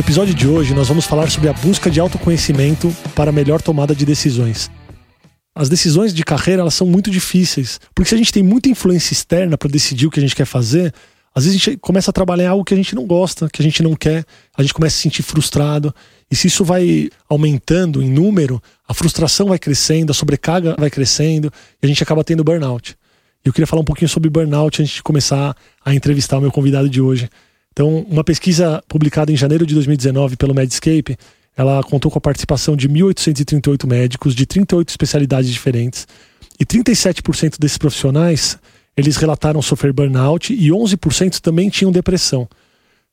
No episódio de hoje, nós vamos falar sobre a busca de autoconhecimento para melhor tomada de decisões. As decisões de carreira elas são muito difíceis, porque se a gente tem muita influência externa para decidir o que a gente quer fazer, às vezes a gente começa a trabalhar algo que a gente não gosta, que a gente não quer, a gente começa a se sentir frustrado. E se isso vai aumentando em número, a frustração vai crescendo, a sobrecarga vai crescendo e a gente acaba tendo burnout. Eu queria falar um pouquinho sobre burnout antes de começar a entrevistar o meu convidado de hoje. Então, uma pesquisa publicada em janeiro de 2019 pelo Medscape, ela contou com a participação de 1.838 médicos de 38 especialidades diferentes. E 37% desses profissionais, eles relataram sofrer burnout e 11% também tinham depressão.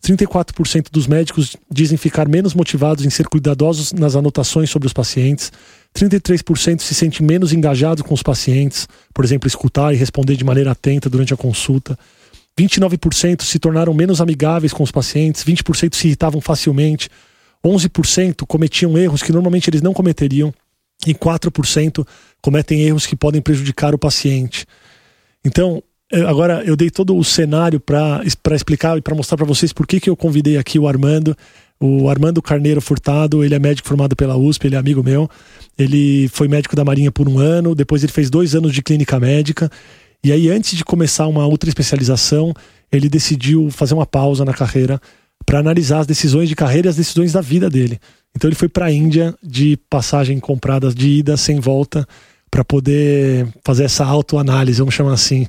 34% dos médicos dizem ficar menos motivados em ser cuidadosos nas anotações sobre os pacientes. 33% se sentem menos engajados com os pacientes, por exemplo, escutar e responder de maneira atenta durante a consulta. 29% se tornaram menos amigáveis com os pacientes, 20% se irritavam facilmente, 11% cometiam erros que normalmente eles não cometeriam e 4% cometem erros que podem prejudicar o paciente. Então, agora eu dei todo o cenário para explicar e para mostrar para vocês por que, que eu convidei aqui o Armando. O Armando Carneiro Furtado, ele é médico formado pela USP, ele é amigo meu. Ele foi médico da Marinha por um ano, depois ele fez dois anos de clínica médica e aí, antes de começar uma outra especialização, ele decidiu fazer uma pausa na carreira para analisar as decisões de carreira e as decisões da vida dele. Então, ele foi para a Índia de passagem comprada de ida sem volta para poder fazer essa autoanálise, vamos chamar assim.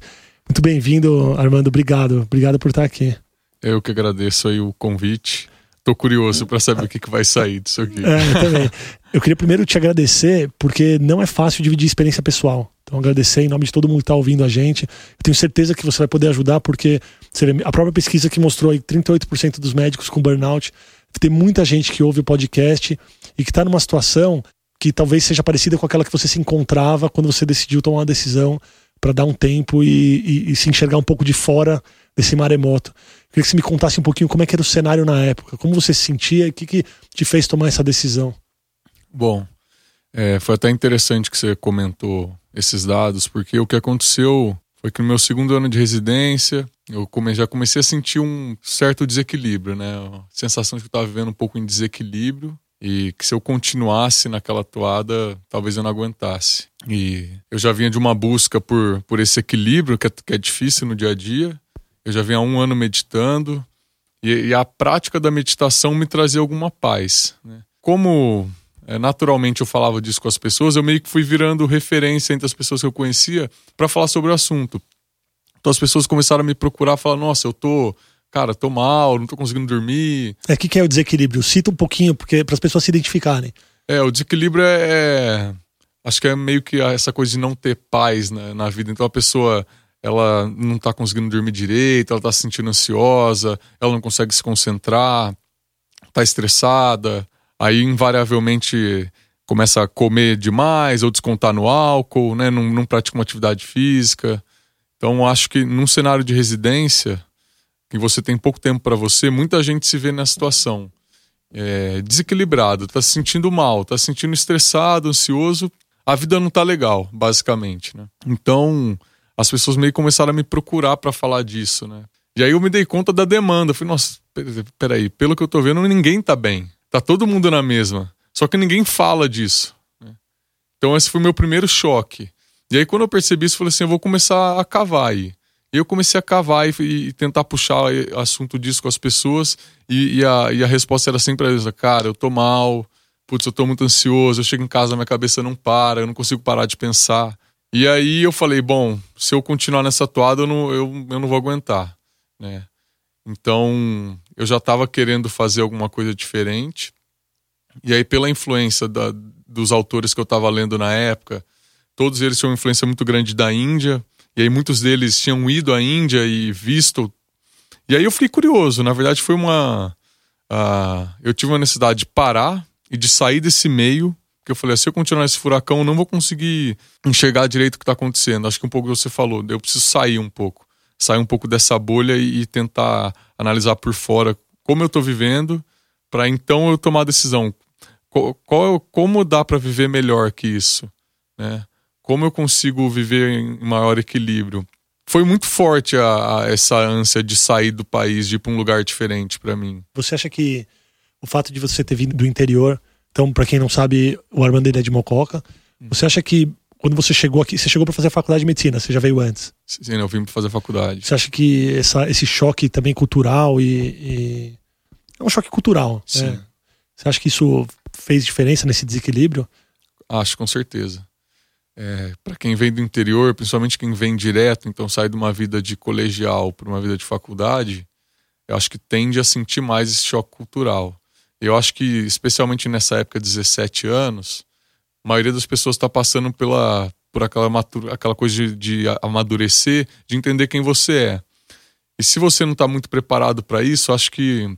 Muito bem-vindo, Armando. Obrigado. Obrigado por estar aqui. Eu que agradeço aí o convite. Tô curioso para saber o que, que vai sair disso aqui. É, eu também. Eu queria primeiro te agradecer, porque não é fácil dividir experiência pessoal. Então, agradecer em nome de todo mundo que está ouvindo a gente. Eu tenho certeza que você vai poder ajudar, porque a própria pesquisa que mostrou aí 38% dos médicos com burnout, tem muita gente que ouve o podcast e que está numa situação que talvez seja parecida com aquela que você se encontrava quando você decidiu tomar uma decisão para dar um tempo e, e, e, se enxergar um pouco de fora desse maremoto. Queria que você me contasse um pouquinho como é que era o cenário na época, como você se sentia e o que, que te fez tomar essa decisão. Bom, é, foi até interessante que você comentou esses dados, porque o que aconteceu foi que no meu segundo ano de residência eu come, já comecei a sentir um certo desequilíbrio, né? A sensação de que eu estava vivendo um pouco em desequilíbrio e que se eu continuasse naquela toada, talvez eu não aguentasse. E eu já vinha de uma busca por, por esse equilíbrio que é, que é difícil no dia a dia. Eu já vinha há um ano meditando e, e a prática da meditação me trazia alguma paz. Né? Como é, naturalmente eu falava disso com as pessoas, eu meio que fui virando referência entre as pessoas que eu conhecia para falar sobre o assunto. Então as pessoas começaram a me procurar, falar: "Nossa, eu tô, cara, tô mal, não tô conseguindo dormir". É o que, que é o desequilíbrio? Cita um pouquinho, porque para as pessoas se identificarem. É, o desequilíbrio é, é, acho que é meio que essa coisa de não ter paz né, na vida. Então a pessoa ela não tá conseguindo dormir direito, ela tá se sentindo ansiosa, ela não consegue se concentrar, tá estressada, aí invariavelmente começa a comer demais ou descontar no álcool, né? Não, não pratica uma atividade física. Então, acho que num cenário de residência, que você tem pouco tempo para você, muita gente se vê nessa situação. É, desequilibrado, tá se sentindo mal, tá se sentindo estressado, ansioso, a vida não tá legal, basicamente, né? Então, as pessoas meio começaram a me procurar para falar disso, né? E aí eu me dei conta da demanda. Eu falei, nossa, peraí, pelo que eu tô vendo, ninguém tá bem. Tá todo mundo na mesma. Só que ninguém fala disso. Né? Então esse foi o meu primeiro choque. E aí quando eu percebi isso, eu falei assim, eu vou começar a cavar aí. Eu comecei a cavar e, e tentar puxar assunto disso com as pessoas. E, e, a, e a resposta era sempre a mesma. Cara, eu tô mal. Putz, eu tô muito ansioso. Eu chego em casa, minha cabeça não para. Eu não consigo parar de pensar. E aí eu falei, bom, se eu continuar nessa toada, eu não, eu, eu não vou aguentar, né? Então, eu já estava querendo fazer alguma coisa diferente. E aí, pela influência da, dos autores que eu estava lendo na época, todos eles tinham uma influência muito grande da Índia. E aí, muitos deles tinham ido à Índia e visto. E aí, eu fiquei curioso. Na verdade, foi uma. Uh, eu tive uma necessidade de parar e de sair desse meio, Porque eu falei, se eu continuar esse furacão, eu não vou conseguir enxergar direito o que está acontecendo. Acho que um pouco você falou, eu preciso sair um pouco. Sair um pouco dessa bolha e, e tentar analisar por fora como eu estou vivendo, para então eu tomar a decisão. Qual, qual, como dá para viver melhor que isso? Né? Como eu consigo viver em maior equilíbrio? Foi muito forte a, a essa ânsia de sair do país, de ir para um lugar diferente para mim. Você acha que o fato de você ter vindo do interior, então, para quem não sabe, o Armando é de Mococa, hum. você acha que quando você chegou aqui, você chegou para fazer a faculdade de medicina, você já veio antes? Sim, eu vim para fazer a faculdade. Você acha que essa, esse choque também cultural e, e... é um choque cultural? Né? Sim. Né? Você acha que isso fez diferença nesse desequilíbrio? Acho, com certeza. É, para quem vem do interior, principalmente quem vem direto, então sai de uma vida de colegial para uma vida de faculdade, eu acho que tende a sentir mais esse choque cultural. Eu acho que, especialmente nessa época, 17 anos, a maioria das pessoas está passando pela, por aquela, aquela coisa de, de amadurecer, de entender quem você é. E se você não está muito preparado para isso, acho que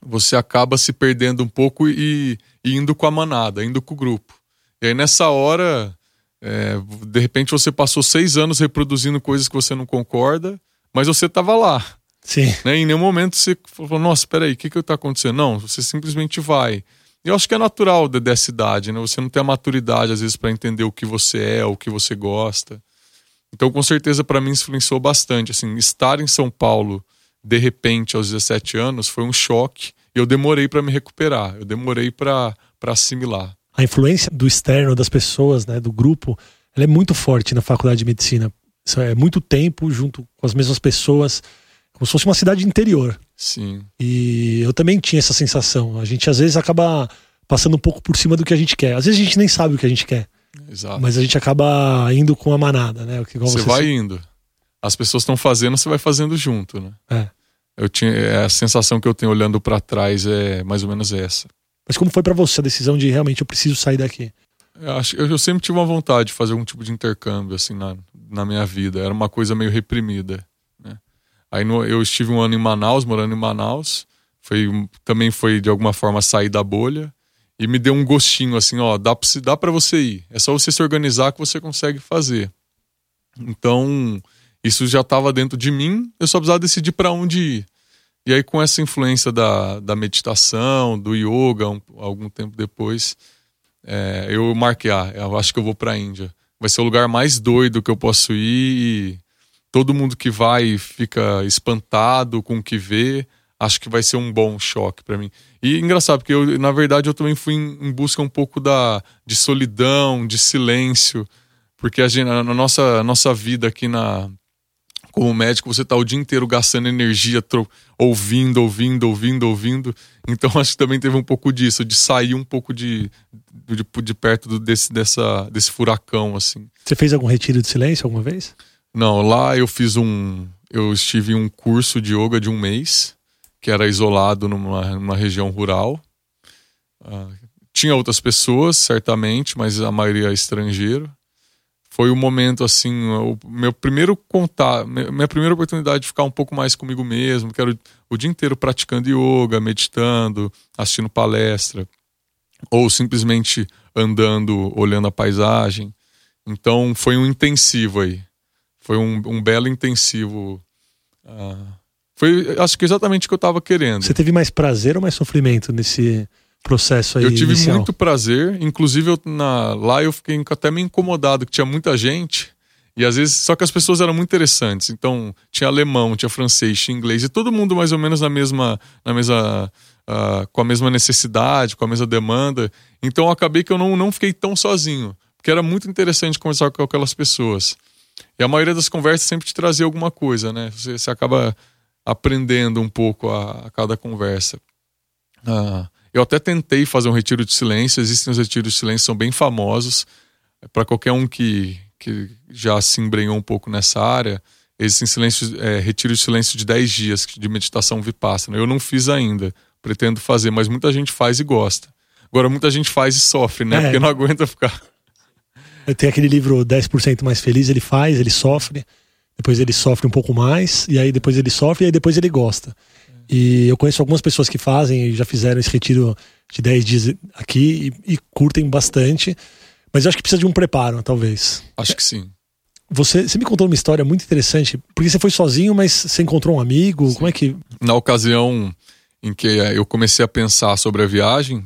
você acaba se perdendo um pouco e, e, indo com a manada, indo com o grupo. E aí nessa hora, é, de repente você passou seis anos reproduzindo coisas que você não concorda, mas você estava lá. Sim. Né? Em nenhum momento você falou, nossa, peraí, o que que está acontecendo? Não, você simplesmente vai. Eu acho que é natural dessa idade, né? Você não tem a maturidade, às vezes, para entender o que você é, o que você gosta. Então, com certeza, para mim, influenciou bastante. Assim, estar em São Paulo, de repente, aos 17 anos, foi um choque. E eu demorei para me recuperar, eu demorei para assimilar. A influência do externo, das pessoas, né, do grupo, ela é muito forte na faculdade de medicina. Isso é muito tempo junto com as mesmas pessoas como se fosse uma cidade interior. Sim. E eu também tinha essa sensação. A gente às vezes acaba passando um pouco por cima do que a gente quer. Às vezes a gente nem sabe o que a gente quer. Exato. Mas a gente acaba indo com a manada, né? Você, você vai indo. As pessoas estão fazendo, você vai fazendo junto, né? É. Eu tinha é, a sensação que eu tenho olhando para trás é mais ou menos essa. Mas como foi para você a decisão de realmente eu preciso sair daqui? Eu, acho, eu sempre tive uma vontade de fazer algum tipo de intercâmbio assim na, na minha vida. Era uma coisa meio reprimida. Aí no, eu estive um ano em Manaus, morando em Manaus. Foi, também foi de alguma forma sair da bolha. E me deu um gostinho assim, ó, dá pra, dá pra você ir. É só você se organizar que você consegue fazer. Então, isso já estava dentro de mim, eu só precisava decidir para onde ir. E aí, com essa influência da, da meditação, do yoga, um, algum tempo depois, é, eu marquei, ah, eu acho que eu vou para a Índia. Vai ser o lugar mais doido que eu posso ir e todo mundo que vai fica espantado com o que vê. Acho que vai ser um bom choque para mim. E engraçado, porque eu, na verdade eu também fui em, em, busca um pouco da, de solidão, de silêncio, porque a gente, na nossa, nossa vida aqui na, como médico, você tá o dia inteiro gastando energia, ouvindo, ouvindo, ouvindo, ouvindo. Então acho que também teve um pouco disso, de sair um pouco de, de, de perto do, desse, dessa, desse furacão, assim. Você fez algum retiro de silêncio alguma vez? Não, lá eu fiz um. Eu estive em um curso de yoga de um mês, que era isolado numa, numa região rural. Uh, tinha outras pessoas, certamente, mas a maioria é estrangeiro. Foi o momento, assim, o meu primeiro contato, minha primeira oportunidade de ficar um pouco mais comigo mesmo, que era o, o dia inteiro praticando yoga, meditando, assistindo palestra, ou simplesmente andando, olhando a paisagem. Então foi um intensivo aí foi um, um belo intensivo. Uh, foi, acho que exatamente o que eu estava querendo. Você teve mais prazer ou mais sofrimento nesse processo aí? Eu tive inicial? muito prazer. Inclusive, eu, na, lá eu fiquei até meio incomodado, que tinha muita gente. E às vezes, só que as pessoas eram muito interessantes. Então, tinha alemão, tinha francês, tinha inglês, e todo mundo mais ou menos na mesma, na mesma, uh, com a mesma necessidade, com a mesma demanda. Então, acabei que eu não, não fiquei tão sozinho, porque era muito interessante conversar com aquelas pessoas. E a maioria das conversas sempre te trazia alguma coisa, né? Você, você acaba aprendendo um pouco a, a cada conversa. Ah, eu até tentei fazer um retiro de silêncio, existem os retiros de silêncio, são bem famosos. Para qualquer um que, que já se embrenhou um pouco nessa área, existem silêncio, é, retiro de silêncio de 10 dias de meditação vipassana. Eu não fiz ainda, pretendo fazer, mas muita gente faz e gosta. Agora, muita gente faz e sofre, né? É. Porque não aguenta ficar tem aquele livro 10% mais feliz, ele faz, ele sofre, depois ele sofre um pouco mais, e aí depois ele sofre, e aí depois ele gosta. E eu conheço algumas pessoas que fazem e já fizeram esse retiro de 10 dias aqui e, e curtem bastante. Mas eu acho que precisa de um preparo, talvez. Acho que sim. Você, você me contou uma história muito interessante, porque você foi sozinho, mas você encontrou um amigo? Sim. Como é que. Na ocasião em que eu comecei a pensar sobre a viagem,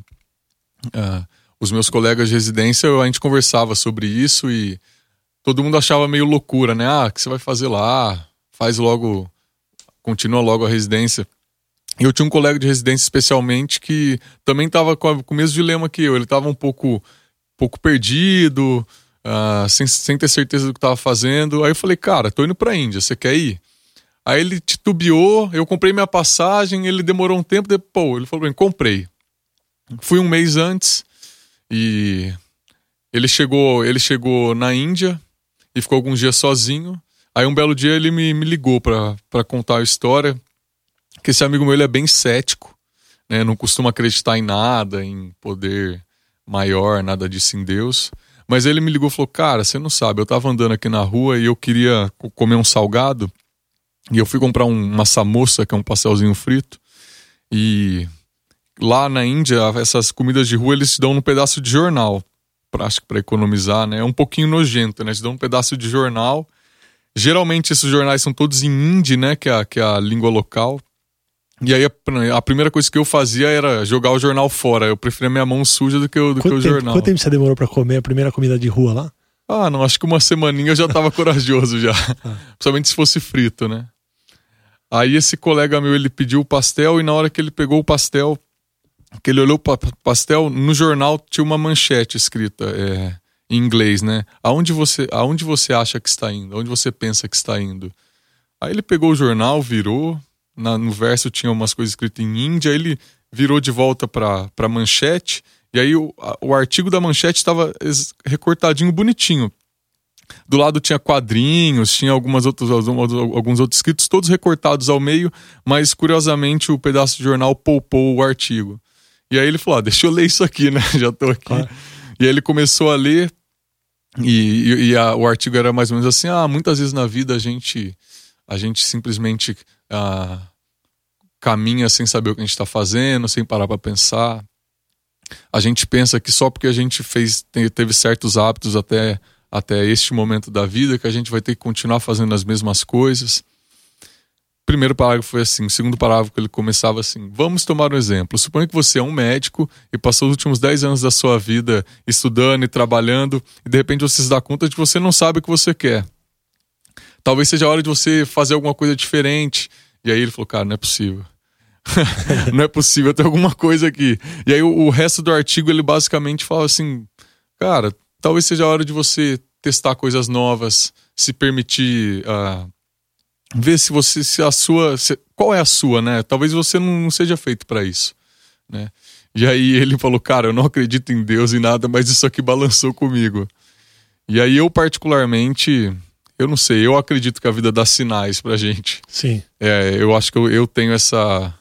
uh, os meus colegas de residência, a gente conversava sobre isso e todo mundo achava meio loucura, né? Ah, o que você vai fazer lá? Faz logo, continua logo a residência. Eu tinha um colega de residência especialmente que também estava com, com, o mesmo dilema que eu. Ele estava um pouco, pouco perdido, uh, sem, sem ter certeza do que estava fazendo. Aí eu falei, cara, tô indo pra Índia, você quer ir? Aí ele titubeou, eu comprei minha passagem, ele demorou um tempo, depois ele falou, bem, comprei. Fui um mês antes e ele chegou, ele chegou na Índia e ficou alguns dias sozinho. Aí um belo dia ele me, me ligou para contar a história que esse amigo meu ele é bem cético, né? Não costuma acreditar em nada, em poder maior, nada disso em Deus. Mas ele me ligou e falou: Cara, você não sabe, eu tava andando aqui na rua e eu queria comer um salgado. E eu fui comprar um, uma samosa, que é um pastelzinho frito. E lá na Índia, essas comidas de rua eles te dão um pedaço de jornal. Pra, acho que para economizar, né? É um pouquinho nojento, né? Te dão um pedaço de jornal. Geralmente esses jornais são todos em hindi, né? Que é a, que é a língua local. E aí a, a, primeira coisa que eu fazia era jogar o jornal fora. Eu preferia minha mão suja do que o, do que o tempo, jornal. Quanto tempo você demorou para comer a primeira comida de rua lá? Ah, não, acho que uma semaninha eu já tava corajoso já. Ah. Principalmente se fosse frito, né? Aí esse colega meu, ele pediu o pastel e na hora que ele pegou o pastel, que ele olhou para pastel, no jornal tinha uma manchete escrita é, em inglês, né? Aonde você, aonde você acha que está indo? Aonde você pensa que está indo? Aí ele pegou o jornal, virou, na, no verso tinha umas coisas escritas em Índia, ele virou de volta para a manchete, e aí o, a, o artigo da manchete estava recortadinho, bonitinho. Do lado tinha quadrinhos, tinha algumas outros, alguns outros escritos, todos recortados ao meio, mas curiosamente o pedaço de jornal poupou o artigo. E aí ele falou: ah, deixa eu ler isso aqui, né? Já tô aqui. Ah. E aí ele começou a ler, e, e, e a, o artigo era mais ou menos assim: ah, muitas vezes na vida a gente, a gente simplesmente ah, caminha sem saber o que a gente está fazendo, sem parar para pensar. A gente pensa que só porque a gente fez, teve certos hábitos até, até este momento da vida, que a gente vai ter que continuar fazendo as mesmas coisas. O primeiro parágrafo foi assim, o segundo parágrafo ele começava assim: Vamos tomar um exemplo. Suponha que você é um médico e passou os últimos 10 anos da sua vida estudando e trabalhando, e de repente você se dá conta de que você não sabe o que você quer. Talvez seja a hora de você fazer alguma coisa diferente. E aí ele falou, cara, não é possível. não é possível, tem alguma coisa aqui. E aí o, o, resto do artigo ele basicamente fala assim, cara, talvez seja a hora de você testar coisas novas, se permitir uh, ver se você se a sua, se, qual é a sua, né? Talvez você não, não seja feito para isso, né? E aí ele falou, cara, eu não acredito em Deus e nada, mas isso aqui balançou comigo. E aí eu particularmente eu não sei, eu acredito que a vida dá sinais pra gente. Sim. É, eu acho que eu, eu tenho essa.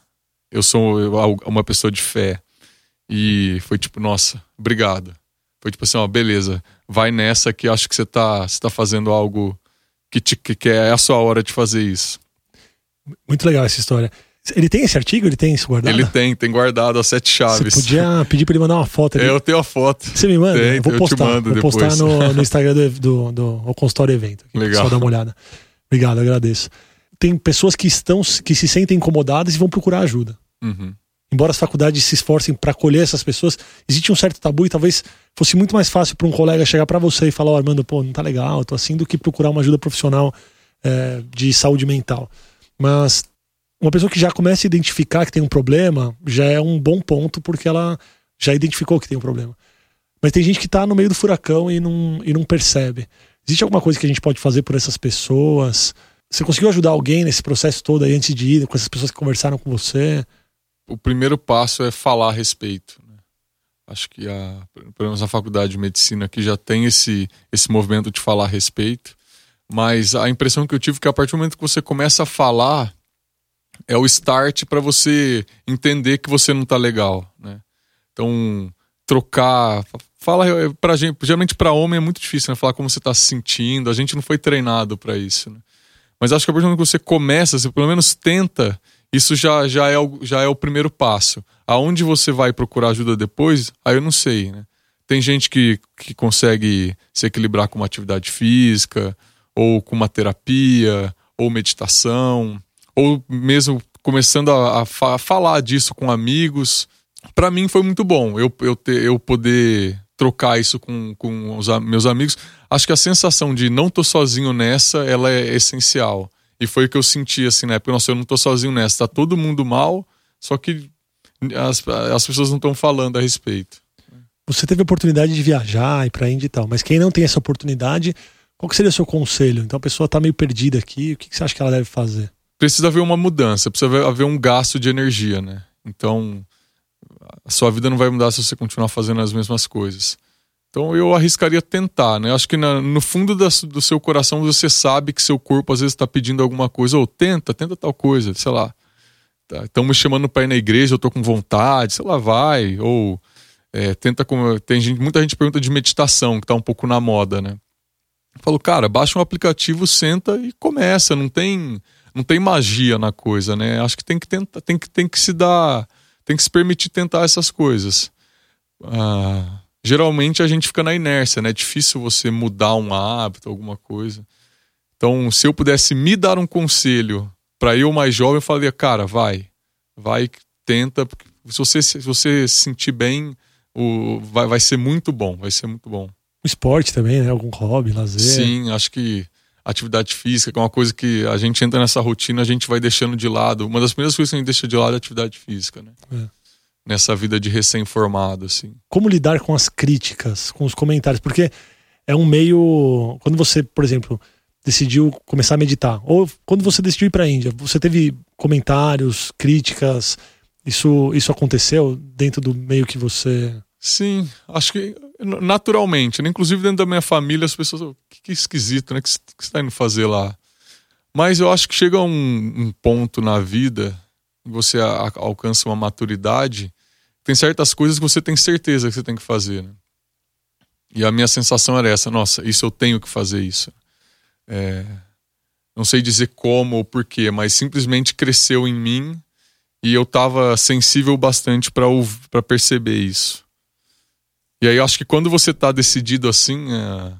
Eu sou uma pessoa de fé. E foi tipo, nossa, obrigado. Foi tipo assim, ó, beleza, vai nessa que acho que você tá, você tá fazendo algo que, te, que é a sua hora de fazer isso. Muito legal essa história. Ele tem esse artigo? Ele tem isso guardado? Ele tem, tem guardado as sete chaves. Você podia pedir pra ele mandar uma foto ali. É, eu tenho a foto. Você me manda? Tem, eu vou postar. Eu vou depois. postar no, no Instagram do, do, do, Consultório Evento. Legal. Só dar uma olhada. Obrigado, agradeço. Tem pessoas que estão que se sentem incomodadas e vão procurar ajuda. Uhum. Embora as faculdades se esforcem para acolher essas pessoas, existe um certo tabu e talvez fosse muito mais fácil para um colega chegar para você e falar: oh, Armando, pô, não tá legal, tô assim, do que procurar uma ajuda profissional é, de saúde mental. Mas uma pessoa que já começa a identificar que tem um problema já é um bom ponto porque ela já identificou que tem um problema. Mas tem gente que está no meio do furacão e não, e não percebe. Existe alguma coisa que a gente pode fazer por essas pessoas? Você conseguiu ajudar alguém nesse processo todo aí antes de ir, com essas pessoas que conversaram com você? O primeiro passo é falar a respeito. Né? Acho que, a, pelo menos na faculdade de medicina aqui já tem esse, esse movimento de falar a respeito. Mas a impressão que eu tive é que a partir do momento que você começa a falar, é o start para você entender que você não tá legal, né? Então, trocar, fala pra gente, geralmente para homem é muito difícil, né? Falar como você tá se sentindo, a gente não foi treinado para isso, né? Mas acho que a partir do momento que você começa, você pelo menos tenta, isso já, já, é, o, já é o primeiro passo. aonde você vai procurar ajuda depois, aí eu não sei, né? Tem gente que, que consegue se equilibrar com uma atividade física, ou com uma terapia, ou meditação, ou mesmo começando a, a, falar disso com amigos. Para mim foi muito bom eu, eu, ter, eu poder trocar isso com, com os meus amigos. Acho que a sensação de não tô sozinho nessa, ela é essencial. E foi o que eu senti assim, né? Porque, nossa, eu não tô sozinho nessa, tá todo mundo mal, só que as, as pessoas não estão falando a respeito. Você teve a oportunidade de viajar e para Índia e tal, mas quem não tem essa oportunidade, qual seria o seu conselho? Então a pessoa está meio perdida aqui, o que, que você acha que ela deve fazer? Precisa haver uma mudança, precisa haver um gasto de energia, né? Então a sua vida não vai mudar se você continuar fazendo as mesmas coisas. Então eu arriscaria tentar, né? Acho que na, no fundo da, do seu coração você sabe que seu corpo às vezes está pedindo alguma coisa, ou tenta, tenta tal coisa, sei lá. Estão tá, me chamando para ir na igreja, eu tô com vontade, sei lá, vai. Ou é, tenta como. Tem gente, muita gente pergunta de meditação, que tá um pouco na moda, né? Eu falo, cara, baixa um aplicativo, senta e começa. Não tem, não tem magia na coisa, né? Acho que tem que tentar, tem que, tem que se dar, tem que se permitir tentar essas coisas. Ah, geralmente a gente fica na inércia, né? É difícil você mudar um hábito, alguma coisa. Então, se eu pudesse me dar um conselho para eu mais jovem, eu falaria, cara, vai, vai, tenta, porque se você se você sentir bem, o, vai, vai ser muito bom, vai ser muito bom. O esporte também, né? Algum hobby, lazer. Sim, acho que atividade física, que é uma coisa que a gente entra nessa rotina, a gente vai deixando de lado. Uma das primeiras coisas que a gente deixa de lado é a atividade física, né? É. Nessa vida de recém-formado, assim. Como lidar com as críticas, com os comentários? Porque é um meio. Quando você, por exemplo, decidiu começar a meditar, ou quando você decidiu ir para a Índia, você teve comentários, críticas, isso, isso aconteceu dentro do meio que você. Sim, acho que naturalmente, né? inclusive dentro da minha família, as pessoas, que, que esquisito, né? O que, você está indo fazer lá? Mas eu acho que chega um, um ponto na vida, você a, alcança uma maturidade, tem certas coisas que você tem certeza que você tem que fazer. Né? E a minha sensação era essa: nossa, isso eu tenho que fazer isso. É, não sei dizer como ou porquê, mas simplesmente cresceu em mim e eu estava sensível bastante para perceber isso. E aí eu acho que quando você está decidido assim, é,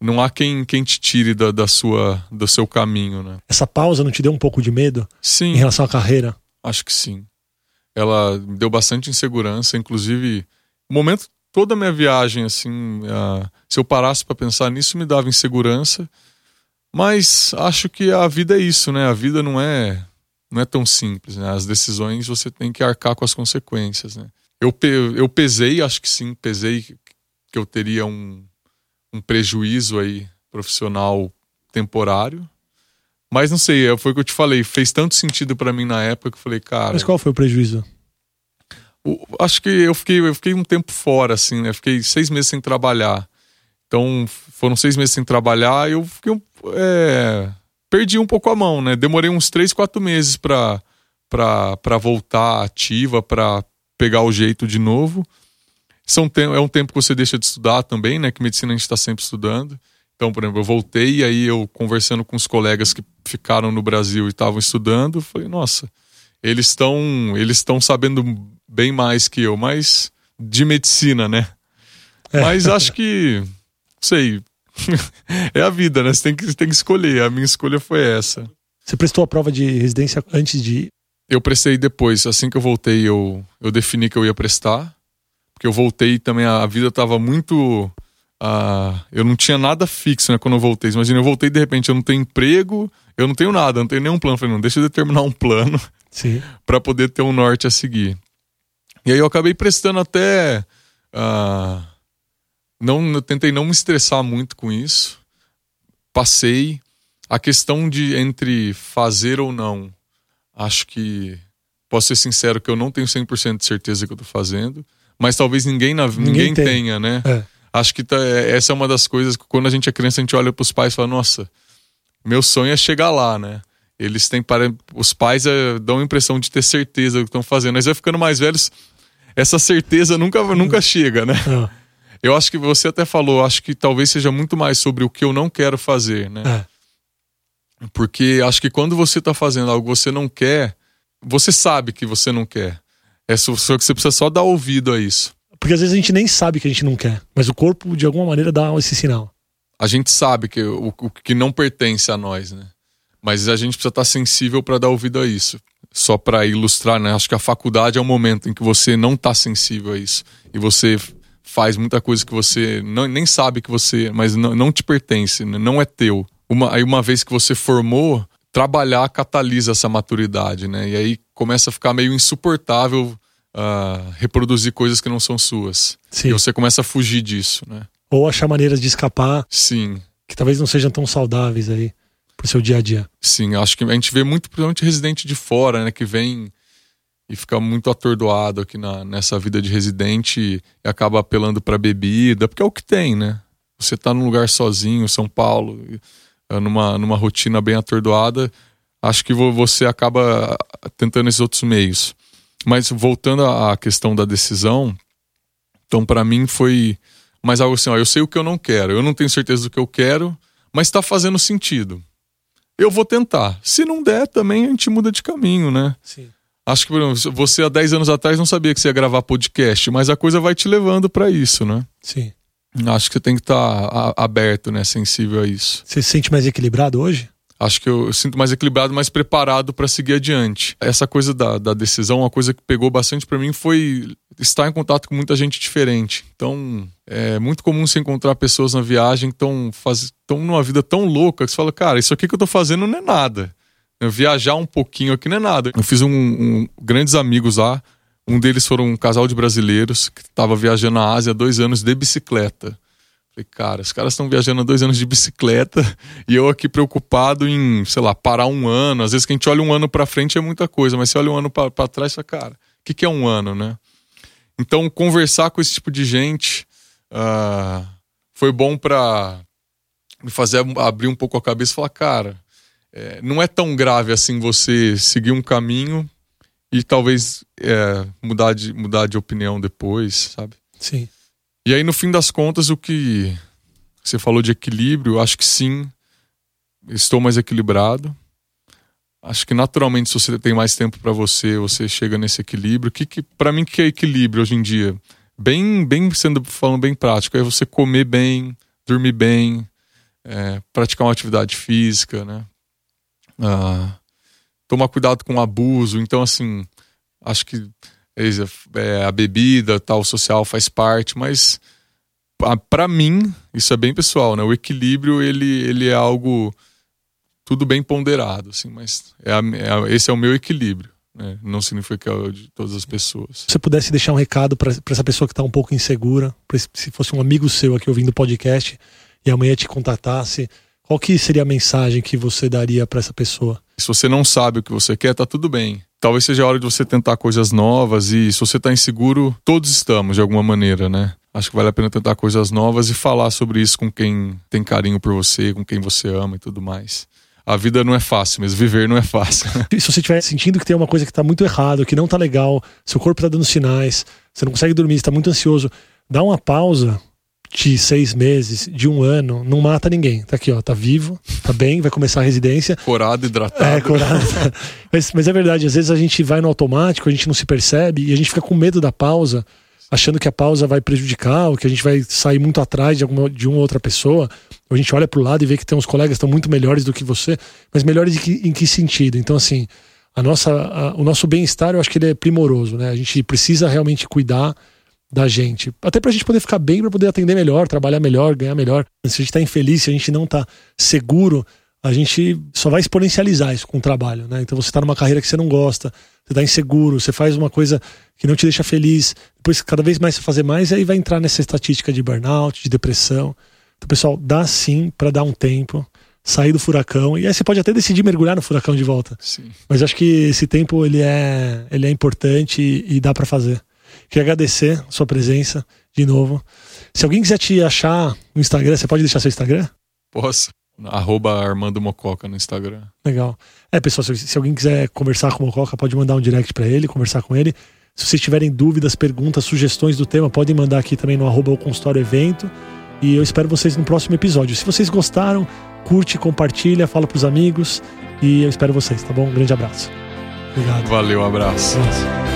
não há quem, quem te tire da, da sua, do seu caminho, né? Essa pausa não te deu um pouco de medo? Sim. Em relação à carreira? Acho que sim. Ela me deu bastante insegurança, inclusive, o momento toda a minha viagem, assim, uh, se eu parasse para pensar nisso, me dava insegurança. Mas acho que a vida é isso, né? A vida não é não é tão simples, né? As decisões você tem que arcar com as consequências, né? Eu, eu pesei, acho que sim, pesei que eu teria um, um prejuízo aí profissional temporário. Mas não sei, foi o que eu te falei, fez tanto sentido para mim na época que eu falei, cara. Mas qual foi o prejuízo? O, acho que eu fiquei, eu fiquei um tempo fora, assim, né? Fiquei seis meses sem trabalhar. Então, foram seis meses sem trabalhar, eu fiquei. É, perdi um pouco a mão, né? Demorei uns três, quatro meses para voltar ativa, para pegar o jeito de novo. São é um tempo que você deixa de estudar também, né? Que medicina a gente está sempre estudando. Então, por exemplo, eu voltei e aí eu conversando com os colegas que ficaram no Brasil e estavam estudando, falei, nossa, eles estão eles estão sabendo bem mais que eu, mas de medicina, né? É. Mas acho que, sei, é a vida, né? Você tem que, tem que escolher. A minha escolha foi essa. Você prestou a prova de residência antes de. Eu prestei depois. Assim que eu voltei, eu, eu defini que eu ia prestar. Porque eu voltei também, a, vida estava muito. Uh, eu não tinha nada fixo, né? Quando eu voltei. Imagina, eu voltei de repente, eu não tenho emprego, eu não tenho nada, não tenho nenhum plano. Eu falei, não, deixa eu determinar um plano para poder ter um norte a seguir. E aí eu acabei prestando até. Uh, não, eu tentei não me estressar muito com isso. Passei. A questão de entre fazer ou não, acho que posso ser sincero que eu não tenho 100% de certeza que eu tô fazendo, mas talvez ninguém na ninguém, ninguém tem. tenha, né? É. Acho que tá, é, essa é uma das coisas que quando a gente é criança a gente olha para os pais e fala: "Nossa, meu sonho é chegar lá, né?" Eles têm para os pais é, dão a impressão de ter certeza do que estão fazendo, mas vai ficando mais velhos, essa certeza nunca nunca chega, né? É. Eu acho que você até falou, acho que talvez seja muito mais sobre o que eu não quero fazer, né? É. Porque acho que quando você está fazendo algo que você não quer, você sabe que você não quer. É só que você precisa só dar ouvido a isso. Porque às vezes a gente nem sabe que a gente não quer, mas o corpo de alguma maneira dá esse sinal. A gente sabe que o, o que não pertence a nós, né? Mas a gente precisa estar sensível para dar ouvido a isso. Só para ilustrar, né? Acho que a faculdade é o momento em que você não está sensível a isso. E você faz muita coisa que você não, nem sabe que você, mas não, não te pertence, né? não é teu. Uma, aí uma vez que você formou, trabalhar catalisa essa maturidade, né? E aí começa a ficar meio insuportável uh, reproduzir coisas que não são suas. Sim. E você começa a fugir disso, né? Ou achar maneiras de escapar Sim, que talvez não sejam tão saudáveis aí pro seu dia a dia. sim. Acho que a gente vê muito, principalmente residente de fora, né? Que vem e fica muito atordoado aqui na, nessa vida de residente e acaba apelando pra bebida, porque é o que tem, né? Você tá num lugar sozinho, São Paulo, numa, numa rotina bem atordoada, acho que vo- você acaba tentando esses outros meios. Mas voltando à questão da decisão, então pra mim foi mais algo assim, ó, eu sei o que eu não quero, eu não tenho certeza do que eu quero, mas tá fazendo sentido. Eu vou tentar. Se não der, também a gente muda de caminho, né? Sim. Acho que por exemplo, você há 10 anos atrás não sabia que você ia gravar podcast, mas a coisa vai te levando pra isso, né? Sim. Acho que você tem que estar aberto, né? Sensível a isso. Você se sente mais equilibrado hoje? Acho que eu, eu sinto mais equilibrado, mais preparado pra seguir adiante. Essa coisa da, da decisão, uma coisa que pegou bastante pra mim foi estar em contato com muita gente diferente. Então, é muito comum você encontrar pessoas na viagem que estão numa vida tão louca que você fala, cara, isso aqui que eu tô fazendo não é nada. Eu viajar um pouquinho aqui não é nada. Eu fiz um, um- grandes amigos lá. Um deles foram um casal de brasileiros que estava viajando na Ásia há dois anos de bicicleta. Falei, cara, os caras estão viajando há dois anos de bicicleta e eu aqui preocupado em, sei lá, parar um ano. Às vezes que a gente olha um ano pra frente é muita coisa, mas você olha um ano pra trás fala, cara, o que, que é um ano, né? Então, conversar com esse tipo de gente ah, foi bom pra me fazer abrir um pouco a cabeça e falar, cara, é, não é tão grave assim você seguir um caminho e talvez é, mudar, de, mudar de opinião depois, sabe? Sim. E aí, no fim das contas, o que você falou de equilíbrio, acho que sim, estou mais equilibrado. Acho que naturalmente, se você tem mais tempo para você, você chega nesse equilíbrio. Que, que para mim, que é equilíbrio hoje em dia? Bem, bem sendo falando bem prático, é você comer bem, dormir bem, é, praticar uma atividade física, né? Ah, tomar cuidado com o abuso. Então, assim, acho que é, a bebida, tal, social faz parte, mas pa- pra mim, isso é bem pessoal, né? O equilíbrio, ele, ele é algo tudo bem ponderado, assim, mas é a- é a- esse é o meu equilíbrio, né? Não significa que é o de todas as pessoas. Se você pudesse deixar um recado pra essa pessoa que tá um pouco insegura, pra se fosse um amigo seu aqui ouvindo o podcast e amanhã te contatasse, qual que seria a mensagem que você daria pra essa pessoa? Se você não sabe o que você quer, tá tudo bem. Talvez seja a hora de você tentar coisas novas e se você tá inseguro, todos estamos de alguma maneira, né? Acho que vale a pena tentar coisas novas e falar sobre isso com quem tem carinho por você, com quem você ama e tudo mais. A vida não é fácil, mas viver não é fácil. Se você estiver sentindo que tem uma coisa que tá muito errado, que não tá legal, seu corpo tá dando sinais, você não consegue dormir, você tá muito ansioso, dá uma pausa de seis meses, de um ano, não mata ninguém. Tá aqui, ó, tá vivo, tá bem, vai começar a residência. Corado, hidratado. É, corado. mas, mas é verdade, às vezes a gente vai no automático, a gente não se percebe e a gente fica com medo da pausa, achando que a pausa vai prejudicar, ou que a gente vai sair muito atrás de, alguma, de uma outra pessoa. Ou a gente olha pro lado e vê que tem uns colegas que estão muito melhores do que você, mas melhores em que, em que sentido? Então, assim, a nossa, a- o nosso bem-estar, eu acho que ele é primoroso, né? A gente precisa realmente cuidar da gente. Até pra gente poder ficar bem, pra poder atender melhor, trabalhar melhor, ganhar melhor. Se a gente tá infeliz, se a gente não tá seguro, a gente só vai exponencializar isso com o trabalho, né? Então você tá numa carreira que você não gosta, você tá inseguro, você faz uma coisa que não te deixa feliz, depois cada vez mais você fazer mais, aí vai entrar nessa estatística de burnout, de depressão. Então, pessoal, dá sim pra dar um tempo, sair do furacão, e aí você pode até decidir mergulhar no furacão de volta. Sim. Mas acho que esse tempo ele é, ele é importante e, e dá pra fazer. Queria agradecer a sua presença de novo. Se alguém quiser te achar no Instagram, você pode deixar seu Instagram? Posso? Arroba Armando Mococa no Instagram. Legal. É, pessoal, se, se alguém quiser conversar com o Mococa, pode mandar um direct pra ele, conversar com ele. Se vocês tiverem dúvidas, perguntas, sugestões do tema, podem mandar aqui também no arroba o consultório evento. E eu espero vocês no próximo episódio. Se vocês gostaram, curte, compartilha, fala pros amigos. E eu espero vocês, tá bom? Um grande abraço. Obrigado. Valeu, abraço. Abraço.